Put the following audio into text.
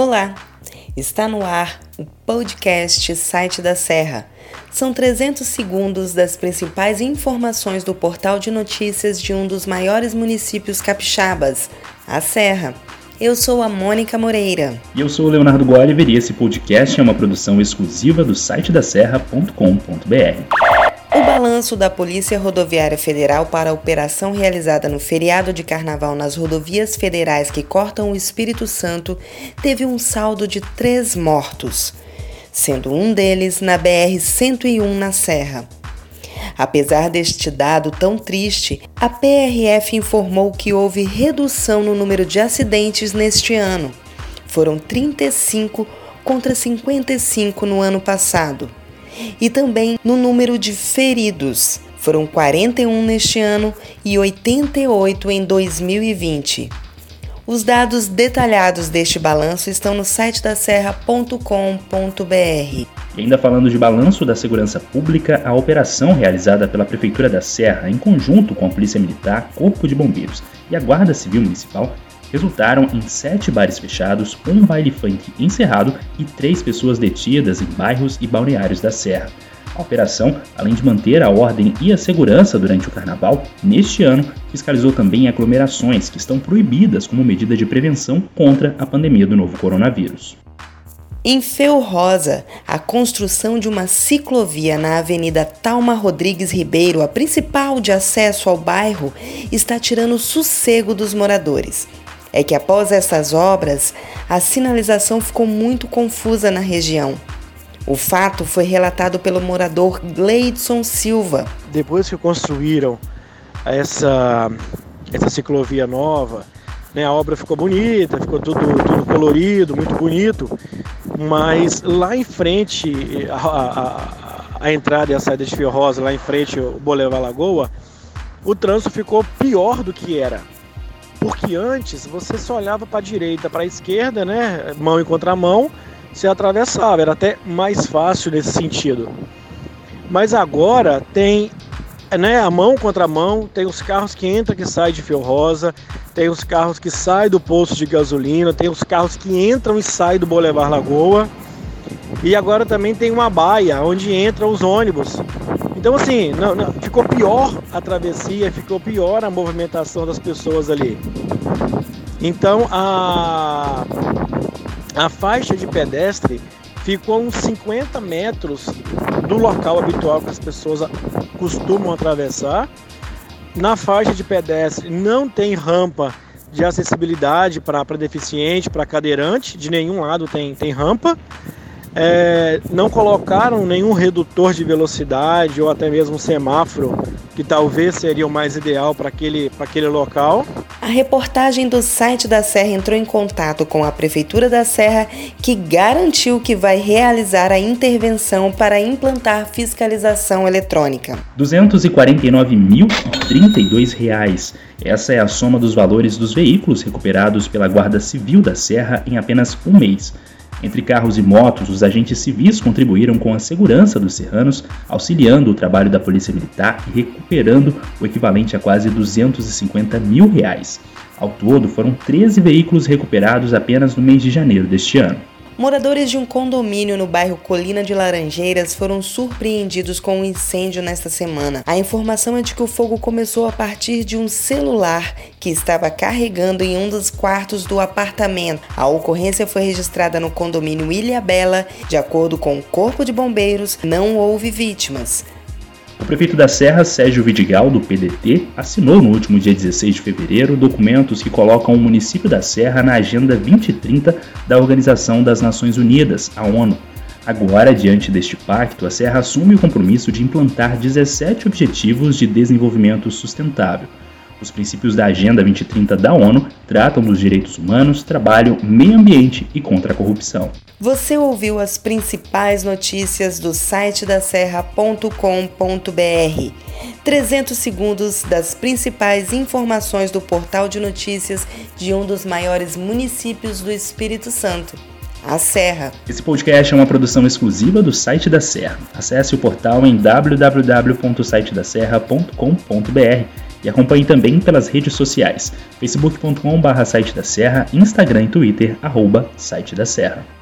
Olá! Está no ar o podcast Site da Serra. São 300 segundos das principais informações do portal de notícias de um dos maiores municípios capixabas, a Serra. Eu sou a Mônica Moreira. E eu sou o Leonardo Góliver e esse podcast é uma produção exclusiva do site da serra.com.br. O balanço da Polícia Rodoviária Federal para a operação realizada no feriado de carnaval nas rodovias federais que cortam o Espírito Santo teve um saldo de três mortos, sendo um deles na BR-101 na Serra. Apesar deste dado tão triste, a PRF informou que houve redução no número de acidentes neste ano. Foram 35 contra 55 no ano passado e também no número de feridos. Foram 41 neste ano e 88 em 2020. Os dados detalhados deste balanço estão no site da serra.com.br. E ainda falando de balanço da segurança pública, a operação realizada pela Prefeitura da Serra, em conjunto com a Polícia Militar, Corpo de Bombeiros e a Guarda Civil Municipal, resultaram em sete bares fechados, um baile funk encerrado e três pessoas detidas em bairros e balneários da Serra. A operação, além de manter a ordem e a segurança durante o carnaval, neste ano fiscalizou também aglomerações que estão proibidas como medida de prevenção contra a pandemia do novo coronavírus. Em Feu Rosa, a construção de uma ciclovia na Avenida Talma Rodrigues Ribeiro, a principal de acesso ao bairro, está tirando o sossego dos moradores é que após essas obras, a sinalização ficou muito confusa na região. O fato foi relatado pelo morador Gleidson Silva. Depois que construíram essa, essa ciclovia nova, né, a obra ficou bonita, ficou tudo, tudo colorido, muito bonito, mas lá em frente, a, a, a entrada e a saída de Fio Rosa, lá em frente, o Boulevard Lagoa, o trânsito ficou pior do que era. Porque antes você só olhava para a direita, para a esquerda, né? Mão em contramão, você atravessava, era até mais fácil nesse sentido. Mas agora tem né, a mão contra a mão, tem os carros que entram que saem de fio rosa, tem os carros que saem do posto de gasolina, tem os carros que entram e saem do Boulevard Lagoa. E agora também tem uma baia onde entram os ônibus. Então, assim, não, não, ficou pior a travessia, ficou pior a movimentação das pessoas ali. Então, a, a faixa de pedestre ficou uns 50 metros do local habitual que as pessoas costumam atravessar. Na faixa de pedestre não tem rampa de acessibilidade para deficiente, para cadeirante, de nenhum lado tem, tem rampa é, não colocaram nenhum redutor de velocidade ou até mesmo semáforo, que talvez seria o mais ideal para aquele, aquele local. A reportagem do site da Serra entrou em contato com a Prefeitura da Serra, que garantiu que vai realizar a intervenção para implantar fiscalização eletrônica. R$ 249.032. Essa é a soma dos valores dos veículos recuperados pela Guarda Civil da Serra em apenas um mês. Entre carros e motos, os agentes civis contribuíram com a segurança dos serranos, auxiliando o trabalho da Polícia Militar e recuperando o equivalente a quase 250 mil reais. Ao todo, foram 13 veículos recuperados apenas no mês de janeiro deste ano. Moradores de um condomínio no bairro Colina de Laranjeiras foram surpreendidos com um incêndio nesta semana. A informação é de que o fogo começou a partir de um celular que estava carregando em um dos quartos do apartamento. A ocorrência foi registrada no condomínio Ilha Bela. De acordo com o Corpo de Bombeiros, não houve vítimas. O prefeito da Serra, Sérgio Vidigal, do PDT, assinou no último dia 16 de fevereiro documentos que colocam o município da Serra na Agenda 2030 da Organização das Nações Unidas, a ONU. Agora, diante deste pacto, a Serra assume o compromisso de implantar 17 Objetivos de Desenvolvimento Sustentável. Os princípios da Agenda 2030 da ONU tratam dos direitos humanos, trabalho, meio ambiente e contra a corrupção. Você ouviu as principais notícias do site da serra.com.br. 300 segundos das principais informações do portal de notícias de um dos maiores municípios do Espírito Santo. A Serra. Esse podcast é uma produção exclusiva do site da Serra. Acesse o portal em www.sitedaserra.com.br E acompanhe também pelas redes sociais, facebook.com.br site da Serra, Instagram e Twitter, arroba site da Serra.